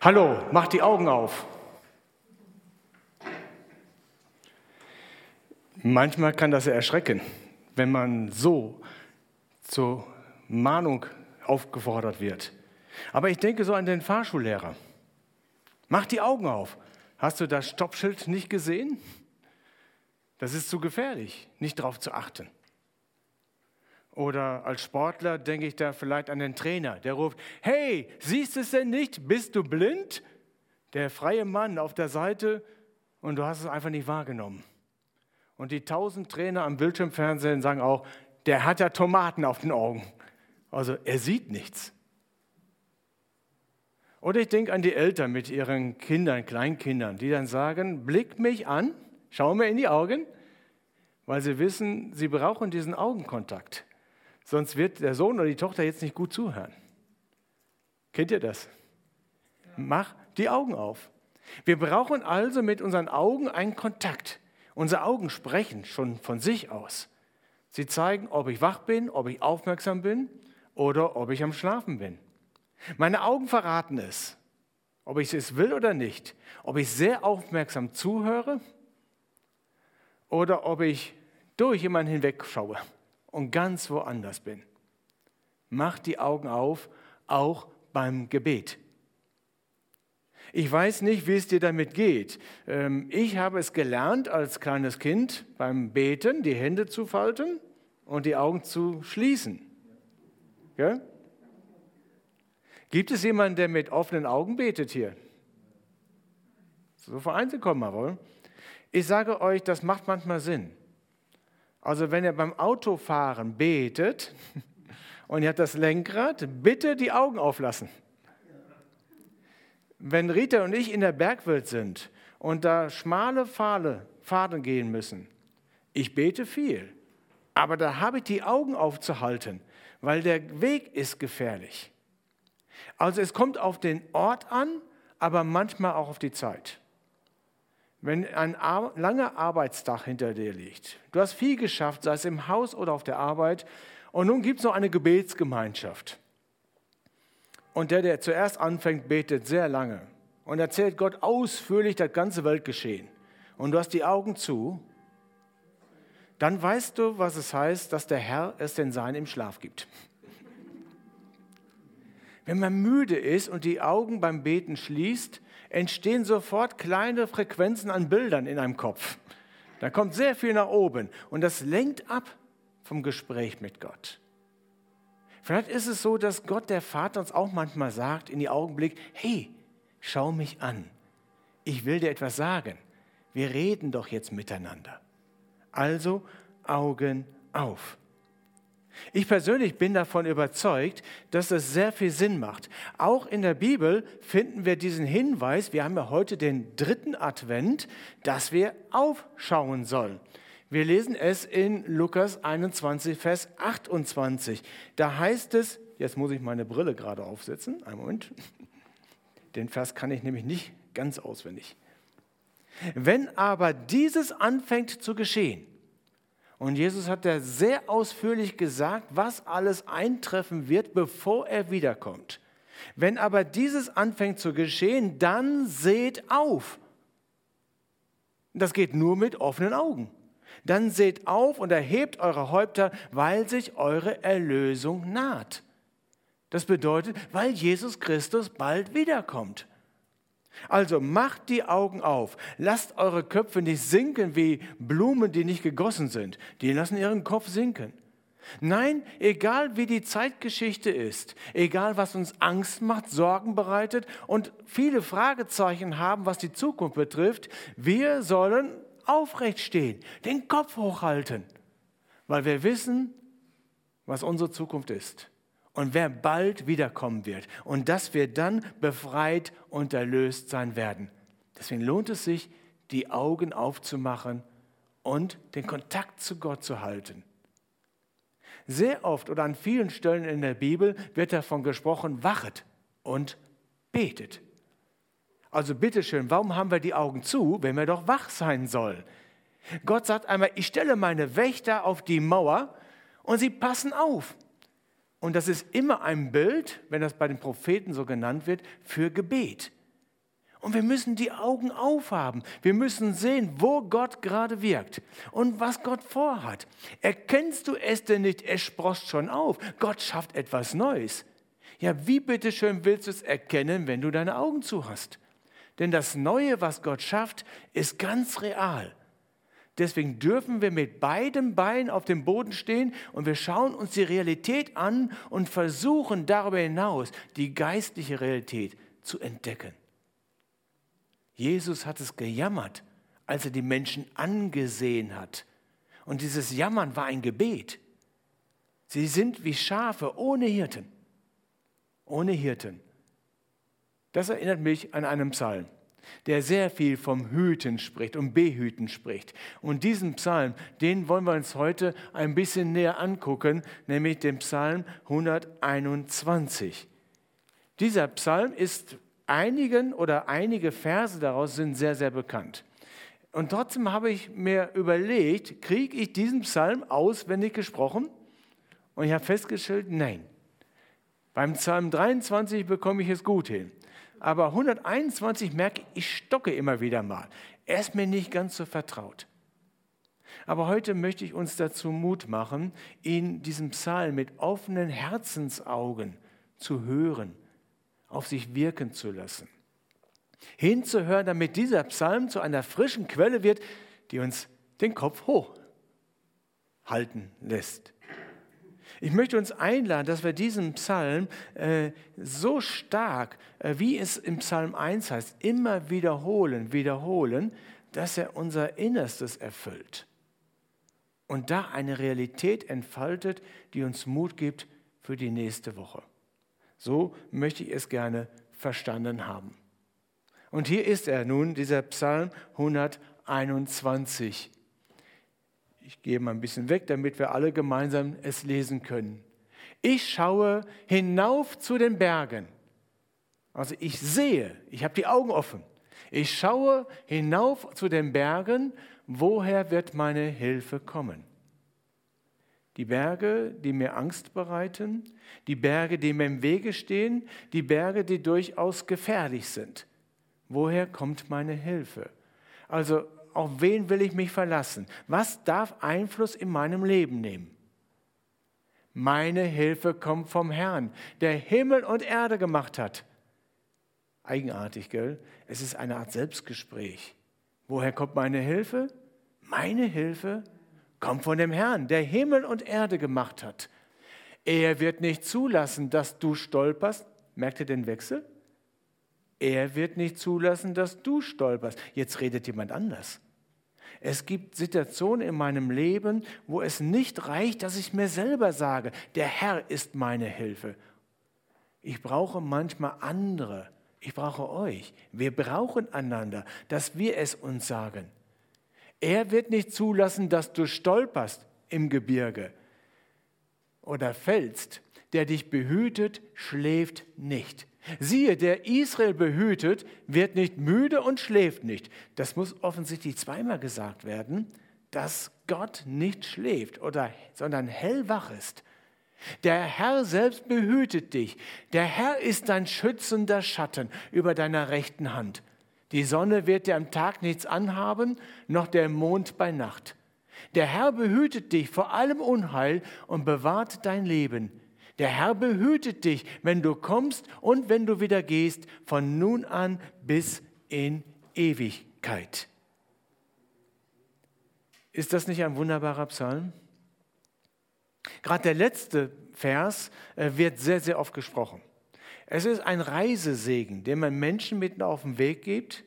Hallo, mach die Augen auf. Manchmal kann das ja erschrecken, wenn man so zur Mahnung aufgefordert wird. Aber ich denke so an den Fahrschullehrer. Mach die Augen auf. Hast du das Stoppschild nicht gesehen? Das ist zu gefährlich, nicht darauf zu achten. Oder als Sportler denke ich da vielleicht an den Trainer, der ruft, hey, siehst du es denn nicht? Bist du blind? Der freie Mann auf der Seite und du hast es einfach nicht wahrgenommen. Und die tausend Trainer am Bildschirmfernsehen sagen auch, der hat ja Tomaten auf den Augen. Also er sieht nichts. Oder ich denke an die Eltern mit ihren Kindern, Kleinkindern, die dann sagen, blick mich an, schau mir in die Augen, weil sie wissen, sie brauchen diesen Augenkontakt. Sonst wird der Sohn oder die Tochter jetzt nicht gut zuhören. Kennt ihr das? Mach die Augen auf. Wir brauchen also mit unseren Augen einen Kontakt. Unsere Augen sprechen schon von sich aus. Sie zeigen, ob ich wach bin, ob ich aufmerksam bin oder ob ich am Schlafen bin. Meine Augen verraten es, ob ich es will oder nicht, ob ich sehr aufmerksam zuhöre oder ob ich durch jemanden hinwegschaue und ganz woanders bin. Mach die Augen auf, auch beim Gebet. Ich weiß nicht, wie es dir damit geht. Ähm, ich habe es gelernt, als kleines Kind beim Beten die Hände zu falten und die Augen zu schließen. Ja? Gibt es jemanden, der mit offenen Augen betet hier? So vereinzelt kommen wir wohl. Ich sage euch, das macht manchmal Sinn. Also wenn ihr beim Autofahren betet und ihr habt das Lenkrad, bitte die Augen auflassen. Wenn Rita und ich in der Bergwelt sind und da schmale Pfade, Pfaden gehen müssen, ich bete viel, aber da habe ich die Augen aufzuhalten, weil der Weg ist gefährlich. Also es kommt auf den Ort an, aber manchmal auch auf die Zeit. Wenn ein langer Arbeitstag hinter dir liegt, du hast viel geschafft, sei es im Haus oder auf der Arbeit, und nun gibt es noch eine Gebetsgemeinschaft. Und der, der zuerst anfängt, betet sehr lange und erzählt Gott ausführlich das ganze Weltgeschehen. Und du hast die Augen zu, dann weißt du, was es heißt, dass der Herr es den Sein im Schlaf gibt. Wenn man müde ist und die Augen beim Beten schließt, entstehen sofort kleine Frequenzen an Bildern in einem Kopf. Da kommt sehr viel nach oben und das lenkt ab vom Gespräch mit Gott. Vielleicht ist es so, dass Gott, der Vater, uns auch manchmal sagt in die Augenblick, hey, schau mich an, ich will dir etwas sagen, wir reden doch jetzt miteinander. Also Augen auf. Ich persönlich bin davon überzeugt, dass es sehr viel Sinn macht. Auch in der Bibel finden wir diesen Hinweis, wir haben ja heute den dritten Advent, dass wir aufschauen sollen. Wir lesen es in Lukas 21, Vers 28. Da heißt es, jetzt muss ich meine Brille gerade aufsetzen, einen Moment, den Vers kann ich nämlich nicht ganz auswendig. Wenn aber dieses anfängt zu geschehen, und Jesus hat da sehr ausführlich gesagt, was alles eintreffen wird, bevor er wiederkommt. Wenn aber dieses anfängt zu geschehen, dann seht auf. Das geht nur mit offenen Augen. Dann seht auf und erhebt eure Häupter, weil sich eure Erlösung naht. Das bedeutet, weil Jesus Christus bald wiederkommt. Also macht die Augen auf, lasst eure Köpfe nicht sinken wie Blumen, die nicht gegossen sind. Die lassen ihren Kopf sinken. Nein, egal wie die Zeitgeschichte ist, egal was uns Angst macht, Sorgen bereitet und viele Fragezeichen haben, was die Zukunft betrifft, wir sollen aufrecht stehen, den Kopf hochhalten, weil wir wissen, was unsere Zukunft ist und wer bald wiederkommen wird und dass wir dann befreit und erlöst sein werden. Deswegen lohnt es sich, die Augen aufzumachen und den Kontakt zu Gott zu halten. Sehr oft oder an vielen Stellen in der Bibel wird davon gesprochen, wachet und betet. Also bitteschön, warum haben wir die Augen zu, wenn wir doch wach sein sollen? Gott sagt einmal, ich stelle meine Wächter auf die Mauer und sie passen auf. Und das ist immer ein Bild, wenn das bei den Propheten so genannt wird, für Gebet. Und wir müssen die Augen aufhaben. Wir müssen sehen, wo Gott gerade wirkt und was Gott vorhat. Erkennst du es denn nicht? Es sprost schon auf. Gott schafft etwas Neues. Ja, wie bitteschön willst du es erkennen, wenn du deine Augen zu hast? Denn das Neue, was Gott schafft, ist ganz real. Deswegen dürfen wir mit beiden Beinen auf dem Boden stehen und wir schauen uns die Realität an und versuchen darüber hinaus die geistliche Realität zu entdecken. Jesus hat es gejammert, als er die Menschen angesehen hat. Und dieses Jammern war ein Gebet. Sie sind wie Schafe ohne Hirten. Ohne Hirten. Das erinnert mich an einen Psalm, der sehr viel vom Hüten spricht, um Behüten spricht. Und diesen Psalm, den wollen wir uns heute ein bisschen näher angucken, nämlich den Psalm 121. Dieser Psalm ist einigen oder einige Verse daraus sind sehr, sehr bekannt. Und trotzdem habe ich mir überlegt, kriege ich diesen Psalm auswendig gesprochen? Und ich habe festgestellt, nein. Beim Psalm 23 bekomme ich es gut hin. Aber 121 merke ich, stocke immer wieder mal. Er ist mir nicht ganz so vertraut. Aber heute möchte ich uns dazu Mut machen, ihn diesen Psalm mit offenen Herzensaugen zu hören auf sich wirken zu lassen. Hinzuhören, damit dieser Psalm zu einer frischen Quelle wird, die uns den Kopf hoch halten lässt. Ich möchte uns einladen, dass wir diesen Psalm äh, so stark, äh, wie es im Psalm 1 heißt, immer wiederholen, wiederholen, dass er unser Innerstes erfüllt und da eine Realität entfaltet, die uns Mut gibt für die nächste Woche. So möchte ich es gerne verstanden haben. Und hier ist er nun, dieser Psalm 121. Ich gehe mal ein bisschen weg, damit wir alle gemeinsam es lesen können. Ich schaue hinauf zu den Bergen. Also ich sehe, ich habe die Augen offen. Ich schaue hinauf zu den Bergen, woher wird meine Hilfe kommen? Die Berge, die mir Angst bereiten, die Berge, die mir im Wege stehen, die Berge, die durchaus gefährlich sind. Woher kommt meine Hilfe? Also auf wen will ich mich verlassen? Was darf Einfluss in meinem Leben nehmen? Meine Hilfe kommt vom Herrn, der Himmel und Erde gemacht hat. Eigenartig, gell? Es ist eine Art Selbstgespräch. Woher kommt meine Hilfe? Meine Hilfe kommt von dem Herrn, der Himmel und Erde gemacht hat. Er wird nicht zulassen, dass du stolperst. Merkt ihr den Wechsel? Er wird nicht zulassen, dass du stolperst. Jetzt redet jemand anders. Es gibt Situationen in meinem Leben, wo es nicht reicht, dass ich mir selber sage, der Herr ist meine Hilfe. Ich brauche manchmal andere. Ich brauche euch. Wir brauchen einander, dass wir es uns sagen. Er wird nicht zulassen, dass du stolperst im Gebirge oder fällst. Der dich behütet, schläft nicht. Siehe, der Israel behütet, wird nicht müde und schläft nicht. Das muss offensichtlich zweimal gesagt werden, dass Gott nicht schläft, oder, sondern hellwach ist. Der Herr selbst behütet dich. Der Herr ist dein schützender Schatten über deiner rechten Hand. Die Sonne wird dir am Tag nichts anhaben, noch der Mond bei Nacht. Der Herr behütet dich vor allem Unheil und bewahrt dein Leben. Der Herr behütet dich, wenn du kommst und wenn du wieder gehst, von nun an bis in Ewigkeit. Ist das nicht ein wunderbarer Psalm? Gerade der letzte Vers äh, wird sehr, sehr oft gesprochen. Es ist ein Reisesegen, den man Menschen mitten auf den Weg gibt.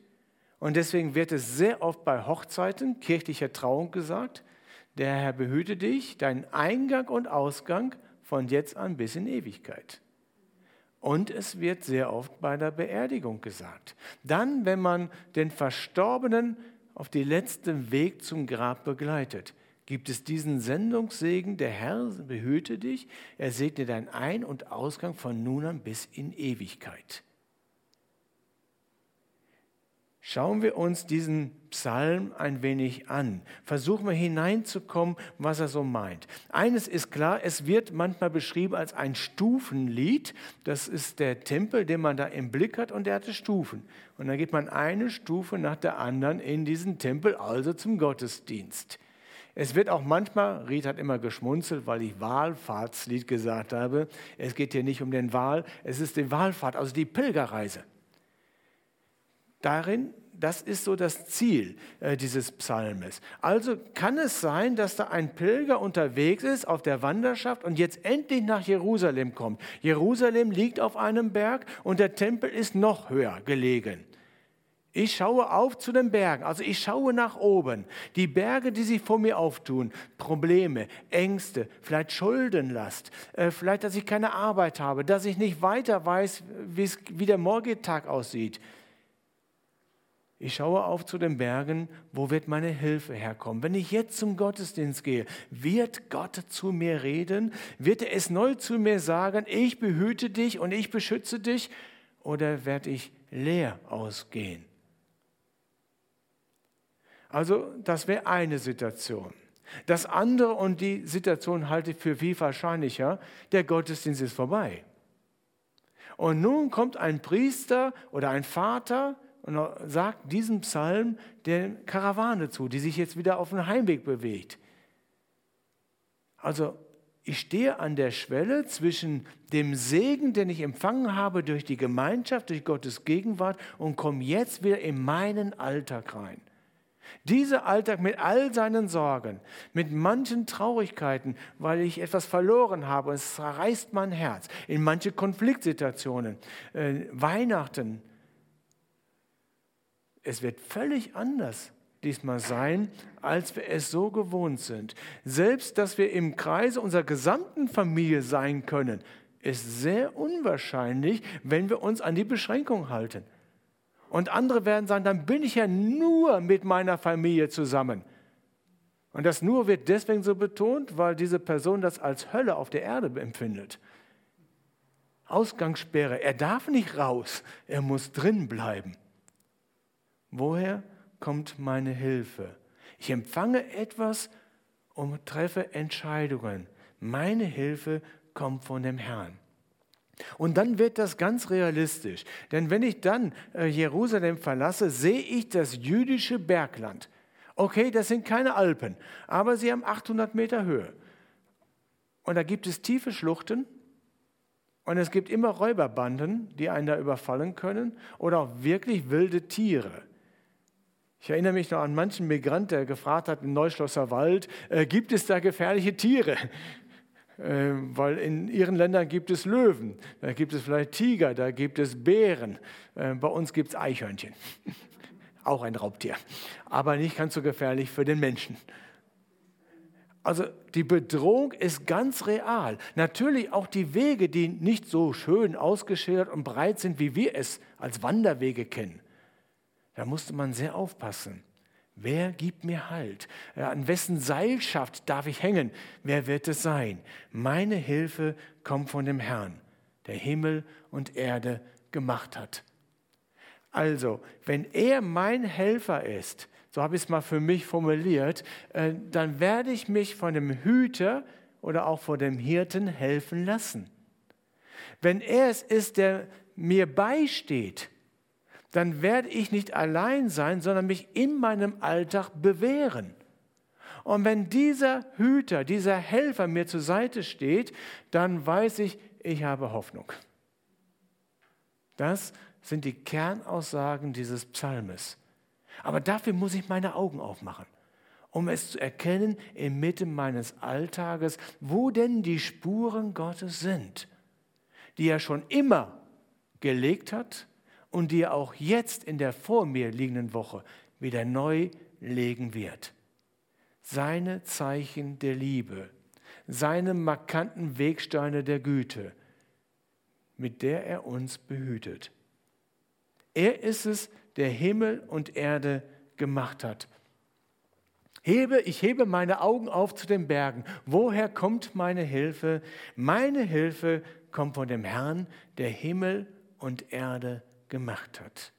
Und deswegen wird es sehr oft bei Hochzeiten, kirchlicher Trauung gesagt, der Herr behüte dich, deinen Eingang und Ausgang von jetzt an bis in Ewigkeit. Und es wird sehr oft bei der Beerdigung gesagt. Dann, wenn man den Verstorbenen auf den letzten Weg zum Grab begleitet gibt es diesen Sendungssegen, der Herr behüte dich, er segne dein Ein- und Ausgang von nun an bis in Ewigkeit. Schauen wir uns diesen Psalm ein wenig an. Versuchen wir hineinzukommen, was er so meint. Eines ist klar, es wird manchmal beschrieben als ein Stufenlied. Das ist der Tempel, den man da im Blick hat und der hatte Stufen. Und dann geht man eine Stufe nach der anderen in diesen Tempel, also zum Gottesdienst. Es wird auch manchmal, Ried hat immer geschmunzelt, weil ich Wahlfahrtslied gesagt habe. Es geht hier nicht um den Wahl, es ist die Wahlfahrt, also die Pilgerreise darin, das ist so das Ziel äh, dieses Psalmes. Also kann es sein, dass da ein Pilger unterwegs ist auf der Wanderschaft und jetzt endlich nach Jerusalem kommt. Jerusalem liegt auf einem Berg und der Tempel ist noch höher gelegen. Ich schaue auf zu den Bergen, also ich schaue nach oben. Die Berge, die sich vor mir auftun, Probleme, Ängste, vielleicht Schuldenlast, äh, vielleicht, dass ich keine Arbeit habe, dass ich nicht weiter weiß, wie der Morgentag aussieht. Ich schaue auf zu den Bergen, wo wird meine Hilfe herkommen? Wenn ich jetzt zum Gottesdienst gehe, wird Gott zu mir reden? Wird er es neu zu mir sagen, ich behüte dich und ich beschütze dich? Oder werde ich leer ausgehen? Also das wäre eine Situation. Das andere und die Situation halte ich für viel wahrscheinlicher, der Gottesdienst ist vorbei. Und nun kommt ein Priester oder ein Vater, und sagt diesen Psalm der Karawane zu, die sich jetzt wieder auf den Heimweg bewegt. Also ich stehe an der Schwelle zwischen dem Segen, den ich empfangen habe durch die Gemeinschaft, durch Gottes Gegenwart und komme jetzt wieder in meinen Alltag rein. Dieser Alltag mit all seinen Sorgen, mit manchen Traurigkeiten, weil ich etwas verloren habe, es zerreißt mein Herz, in manche Konfliktsituationen, äh, Weihnachten, es wird völlig anders diesmal sein, als wir es so gewohnt sind. Selbst, dass wir im Kreise unserer gesamten Familie sein können, ist sehr unwahrscheinlich, wenn wir uns an die Beschränkung halten. Und andere werden sagen, dann bin ich ja nur mit meiner Familie zusammen. Und das nur wird deswegen so betont, weil diese Person das als Hölle auf der Erde empfindet. Ausgangssperre, er darf nicht raus, er muss drin bleiben. Woher kommt meine Hilfe? Ich empfange etwas und treffe Entscheidungen. Meine Hilfe kommt von dem Herrn. Und dann wird das ganz realistisch. Denn wenn ich dann äh, Jerusalem verlasse, sehe ich das jüdische Bergland. Okay, das sind keine Alpen, aber sie haben 800 Meter Höhe. Und da gibt es tiefe Schluchten und es gibt immer Räuberbanden, die einen da überfallen können oder auch wirklich wilde Tiere. Ich erinnere mich noch an manchen Migrant, der gefragt hat im Neuschlosser Wald, äh, gibt es da gefährliche Tiere? Äh, weil in ihren Ländern gibt es Löwen, da gibt es vielleicht Tiger, da gibt es Bären, äh, bei uns gibt es Eichhörnchen. Auch ein Raubtier, aber nicht ganz so gefährlich für den Menschen. Also die Bedrohung ist ganz real. Natürlich auch die Wege, die nicht so schön ausgeschildert und breit sind, wie wir es als Wanderwege kennen. Da musste man sehr aufpassen. Wer gibt mir Halt? An wessen Seilschaft darf ich hängen? Wer wird es sein? Meine Hilfe kommt von dem Herrn, der Himmel und Erde gemacht hat. Also, wenn er mein Helfer ist, so habe ich es mal für mich formuliert, äh, dann werde ich mich von dem Hüter oder auch von dem Hirten helfen lassen. Wenn er es ist, der mir beisteht, dann werde ich nicht allein sein, sondern mich in meinem Alltag bewähren. Und wenn dieser Hüter, dieser Helfer mir zur Seite steht, dann weiß ich, ich habe Hoffnung. Das sind die Kernaussagen dieses Psalmes. Aber dafür muss ich meine Augen aufmachen, um es zu erkennen inmitten meines Alltages, wo denn die Spuren Gottes sind, die er schon immer gelegt hat und die er auch jetzt in der vor mir liegenden Woche wieder neu legen wird. Seine Zeichen der Liebe, seine markanten Wegsteine der Güte, mit der er uns behütet. Er ist es, der Himmel und Erde gemacht hat. Hebe, ich hebe meine Augen auf zu den Bergen. Woher kommt meine Hilfe? Meine Hilfe kommt von dem Herrn, der Himmel und Erde gemacht hat.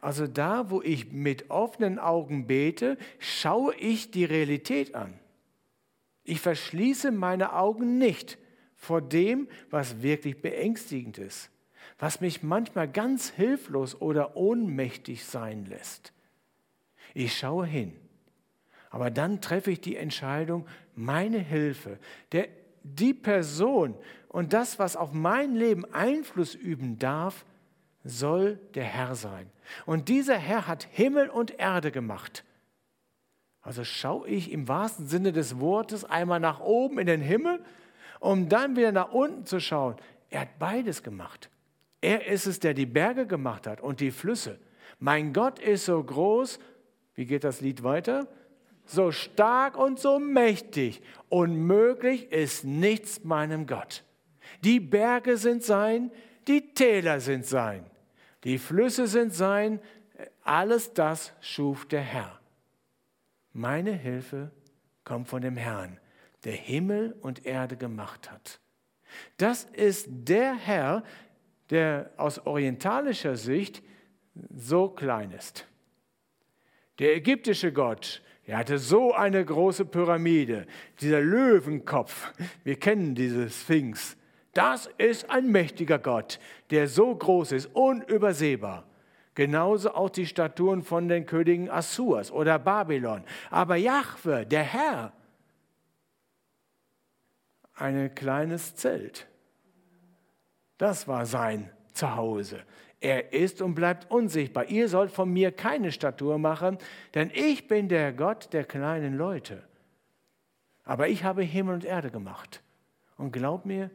Also da, wo ich mit offenen Augen bete, schaue ich die Realität an. Ich verschließe meine Augen nicht vor dem, was wirklich beängstigend ist, was mich manchmal ganz hilflos oder ohnmächtig sein lässt. Ich schaue hin, aber dann treffe ich die Entscheidung, meine Hilfe, der, die Person und das, was auf mein Leben Einfluss üben darf, soll der Herr sein. Und dieser Herr hat Himmel und Erde gemacht. Also schaue ich im wahrsten Sinne des Wortes einmal nach oben in den Himmel, um dann wieder nach unten zu schauen. Er hat beides gemacht. Er ist es, der die Berge gemacht hat und die Flüsse. Mein Gott ist so groß, wie geht das Lied weiter? So stark und so mächtig. Unmöglich ist nichts meinem Gott. Die Berge sind sein, die Täler sind sein. Die Flüsse sind sein, alles das schuf der Herr. Meine Hilfe kommt von dem Herrn, der Himmel und Erde gemacht hat. Das ist der Herr, der aus orientalischer Sicht so klein ist. Der ägyptische Gott, er hatte so eine große Pyramide, dieser Löwenkopf, wir kennen diese Sphinx, das ist ein mächtiger Gott, der so groß ist, unübersehbar. Genauso auch die Statuen von den Königen Assurs oder Babylon. Aber Jahwe, der Herr, ein kleines Zelt. Das war sein Zuhause. Er ist und bleibt unsichtbar. Ihr sollt von mir keine Statue machen, denn ich bin der Gott der kleinen Leute. Aber ich habe Himmel und Erde gemacht. Und glaub mir,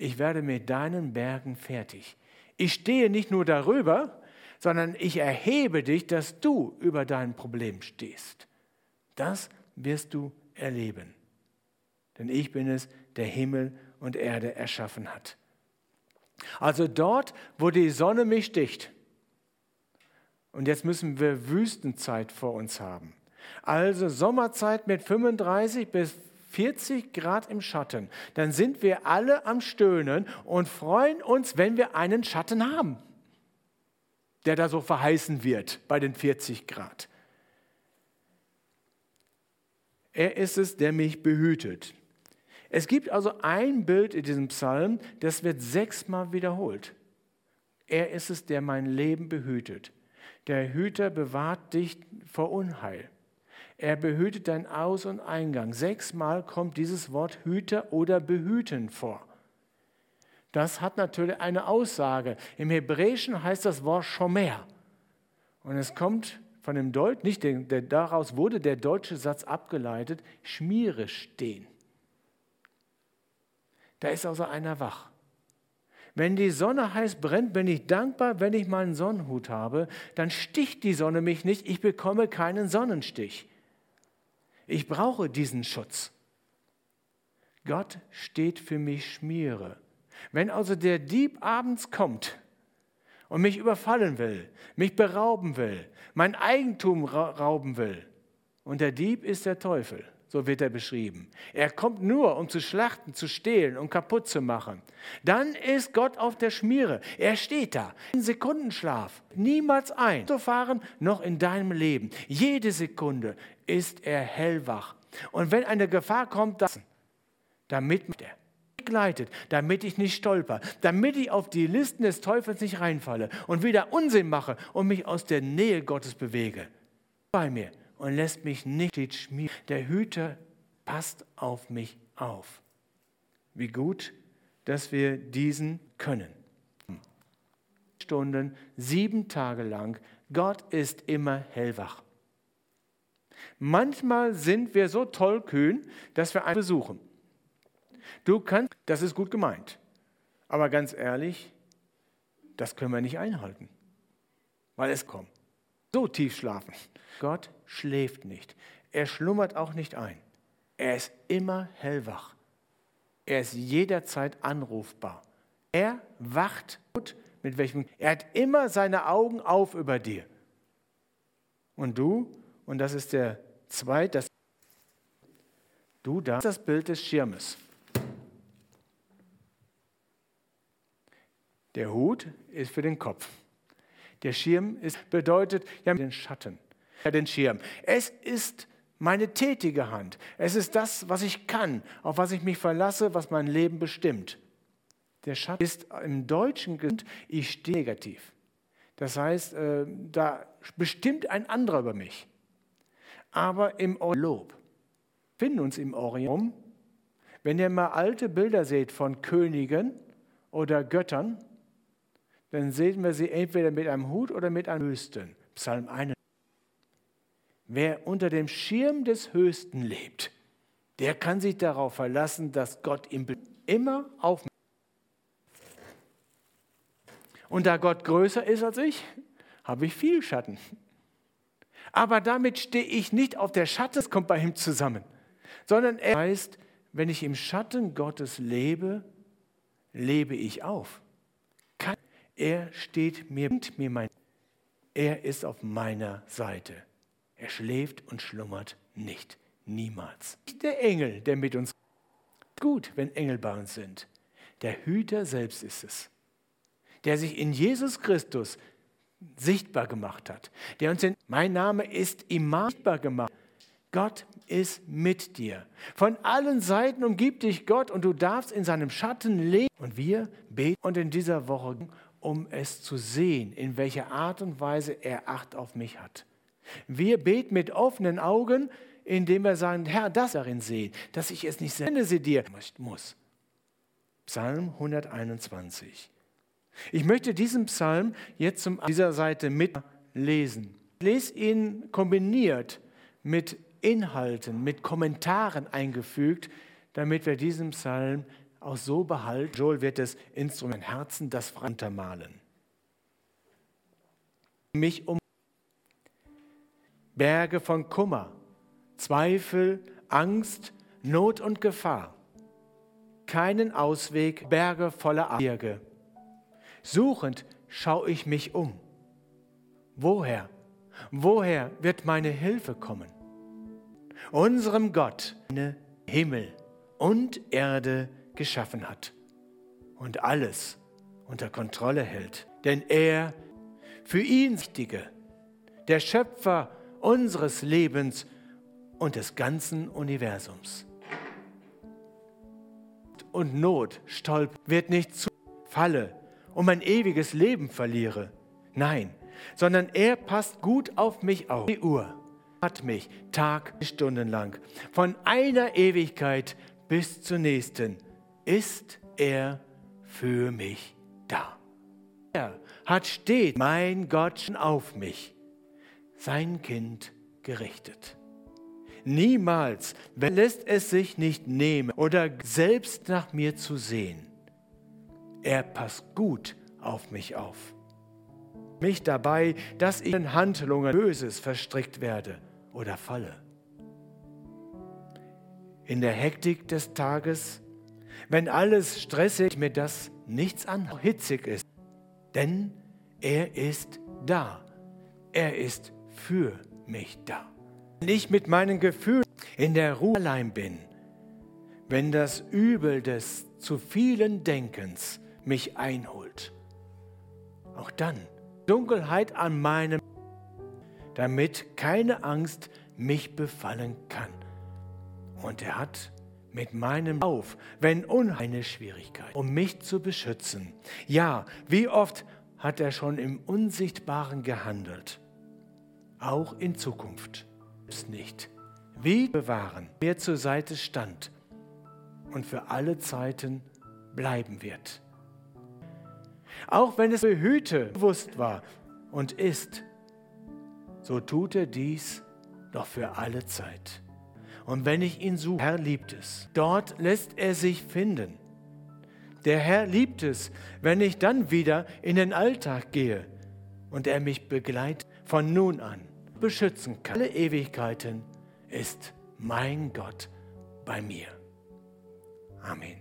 ich werde mit deinen Bergen fertig. Ich stehe nicht nur darüber, sondern ich erhebe dich, dass du über dein Problem stehst. Das wirst du erleben. Denn ich bin es, der Himmel und Erde erschaffen hat. Also dort, wo die Sonne mich sticht, und jetzt müssen wir Wüstenzeit vor uns haben. Also Sommerzeit mit 35 bis 40 Grad im Schatten, dann sind wir alle am Stöhnen und freuen uns, wenn wir einen Schatten haben, der da so verheißen wird bei den 40 Grad. Er ist es, der mich behütet. Es gibt also ein Bild in diesem Psalm, das wird sechsmal wiederholt. Er ist es, der mein Leben behütet. Der Hüter bewahrt dich vor Unheil. Er behütet dein Aus- und Eingang. Sechsmal kommt dieses Wort Hüter oder behüten vor. Das hat natürlich eine Aussage. Im Hebräischen heißt das Wort Shomer. Und es kommt von dem Deut, nicht der, der, daraus wurde der deutsche Satz abgeleitet, schmiere stehen. Da ist also einer wach. Wenn die Sonne heiß brennt, bin ich dankbar, wenn ich meinen Sonnenhut habe, dann sticht die Sonne mich nicht, ich bekomme keinen Sonnenstich. Ich brauche diesen Schutz. Gott steht für mich Schmiere. Wenn also der Dieb abends kommt und mich überfallen will, mich berauben will, mein Eigentum rauben will, und der Dieb ist der Teufel, so wird er beschrieben. Er kommt nur, um zu schlachten, zu stehlen und kaputt zu machen. Dann ist Gott auf der Schmiere. Er steht da. Ein Sekundenschlaf. Niemals ein. Zu fahren, noch in deinem Leben. Jede Sekunde ist er hellwach. Und wenn eine Gefahr kommt, damit er begleitet, damit ich nicht stolper, damit ich auf die Listen des Teufels nicht reinfalle und wieder Unsinn mache und mich aus der Nähe Gottes bewege. Bei mir und lässt mich nicht schmieren. Der Hüter passt auf mich auf. Wie gut, dass wir diesen können. Stunden, sieben Tage lang. Gott ist immer hellwach. Manchmal sind wir so tollkühn, dass wir einen besuchen. Du kannst, das ist gut gemeint. Aber ganz ehrlich, das können wir nicht einhalten, weil es kommt. So tief schlafen. Gott schläft nicht. Er schlummert auch nicht ein. Er ist immer hellwach. Er ist jederzeit anrufbar. Er wacht mit welchem er hat immer seine Augen auf über dir. Und du, und das ist der zweite, das, du da, das Bild des Schirmes. Der Hut ist für den Kopf. Der Schirm ist, bedeutet ja den Schatten, ja, den Schirm. Es ist meine tätige Hand. Es ist das, was ich kann, auf was ich mich verlasse, was mein Leben bestimmt. Der Schatten ist im Deutschen gesagt, ich stehe negativ. Das heißt, äh, da bestimmt ein anderer über mich. Aber im Lob finden uns im Orient, wenn ihr mal alte Bilder seht von Königen oder Göttern, dann sehen wir sie entweder mit einem Hut oder mit einem Höchsten. Psalm 1. Wer unter dem Schirm des Höchsten lebt, der kann sich darauf verlassen, dass Gott ihm immer auf. Und da Gott größer ist als ich, habe ich viel Schatten. Aber damit stehe ich nicht auf der Schatten, das kommt bei ihm zusammen, sondern er heißt, wenn ich im Schatten Gottes lebe, lebe ich auf. Er steht mir, mir mein, er ist auf meiner Seite. Er schläft und schlummert nicht, niemals. Der Engel, der mit uns gut, wenn Engel bei uns sind. Der Hüter selbst ist es, der sich in Jesus Christus sichtbar gemacht hat, der uns in, mein Name ist immer sichtbar gemacht. Gott ist mit dir. Von allen Seiten umgibt dich Gott und du darfst in seinem Schatten leben. Und wir beten und in dieser Woche, um es zu sehen, in welcher Art und Weise er Acht auf mich hat. Wir beten mit offenen Augen, indem wir sagen, Herr, das darin sehen, dass ich es nicht sende sie dir muss. Psalm 121. Ich möchte diesen Psalm jetzt zu dieser Seite mitlesen. Ich lese ihn kombiniert mit Inhalten, mit Kommentaren eingefügt, damit wir diesen Psalm auch so behalten. Joel wird das Instrument Herzen, das untermalen. Mich um Berge von Kummer, Zweifel, Angst, Not und Gefahr. Keinen Ausweg, Berge voller Berge. Suchend schaue ich mich um. Woher, woher wird meine Hilfe kommen? Unserem Gott, Himmel und Erde geschaffen hat und alles unter Kontrolle hält. Denn er, für ihn Wichtige, der Schöpfer unseres Lebens und des ganzen Universums. Und Not, Stolp wird nicht zu falle und mein ewiges Leben verliere. Nein, sondern er passt gut auf mich auf. Die Uhr hat mich Tag, Stunden lang. Von einer Ewigkeit bis zur nächsten ist er für mich da. Er hat steht mein Gott auf mich sein Kind gerichtet. Niemals lässt es sich nicht nehmen oder selbst nach mir zu sehen. Er passt gut auf mich auf. Mich dabei, dass ich in Handlungen Böses verstrickt werde oder falle. In der Hektik des Tages, wenn alles stressig, mir das nichts an hitzig ist, denn er ist da. Er ist für mich da. Wenn ich mit meinen Gefühlen in der Ruhe allein bin, wenn das Übel des zu vielen Denkens mich einholt, auch dann Dunkelheit an meinem, damit keine Angst mich befallen kann. Und er hat mit meinem auf, wenn unheine Schwierigkeit, um mich zu beschützen. Ja, wie oft hat er schon im Unsichtbaren gehandelt auch in Zukunft. Es nicht. Wie bewahren, wer zur Seite stand und für alle Zeiten bleiben wird. Auch wenn es behüte bewusst war und ist, so tut er dies doch für alle Zeit. Und wenn ich ihn suche, Herr liebt es, dort lässt er sich finden. Der Herr liebt es, wenn ich dann wieder in den Alltag gehe und er mich begleitet von nun an beschützen kann. Alle Ewigkeiten ist mein Gott bei mir. Amen.